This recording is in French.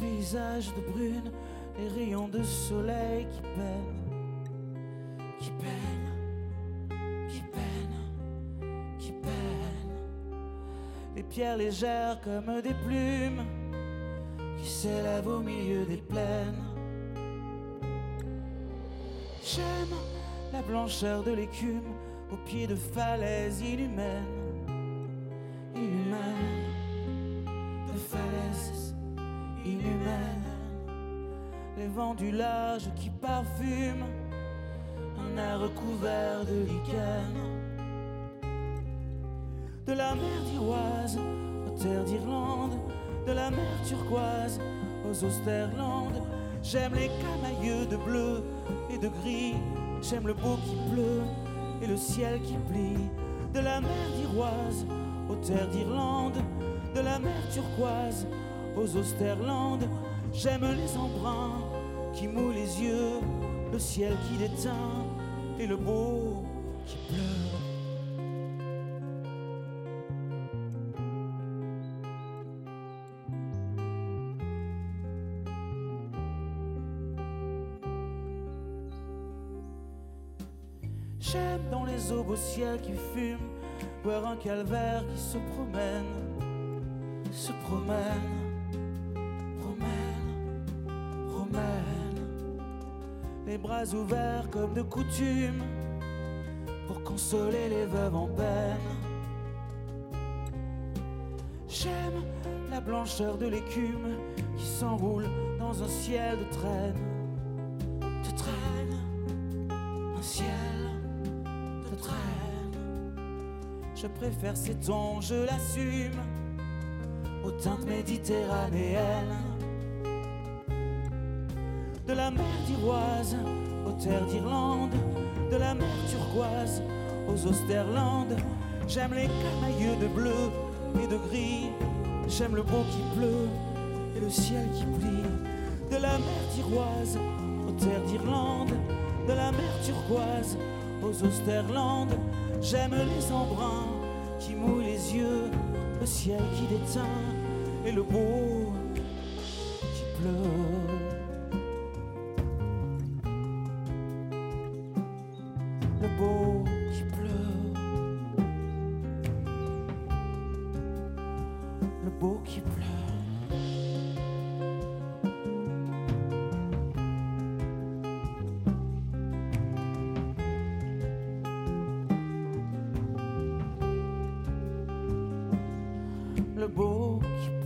paysage de brune, les rayons de soleil qui peinent, qui peinent, qui peinent, qui peinent. Les pierres légères comme des plumes qui s'élèvent au milieu des plaines. J'aime la blancheur de l'écume au pied de falaises inhumaines, Les vents du large qui parfument un air recouvert de lichen. De la mer d'Iroise aux terres d'Irlande, de la mer turquoise aux Austerlandes. J'aime les camailleux de bleu et de gris, j'aime le beau qui pleut et le ciel qui plie. De la mer d'Iroise aux terres d'Irlande, de la mer turquoise aux Austerlandes. J'aime les embruns qui mouent les yeux, le ciel qui déteint et le beau qui pleure. J'aime dans les aubes au ciel qui fument, voir un calvaire qui se promène, se promène, les bras ouverts comme de coutume, pour consoler les veuves en peine. J'aime la blancheur de l'écume qui s'enroule dans un ciel de traîne, de traîne, un ciel de traîne. Je préfère ces tons, je l'assume, aux teintes méditerranéennes. De la mer d'Iroise aux terres d'Irlande, de la mer turquoise aux Austerlandes. J'aime les camailleux de bleu et de gris, j'aime le beau qui pleut et le ciel qui plie. De la mer d'Iroise aux terres d'Irlande, de la mer turquoise aux Austerlandes. J'aime les embruns qui mouillent les yeux, le ciel qui déteint et le beau qui pleure. Le beau qui pleure. Le beau qui pleure. Le beau qui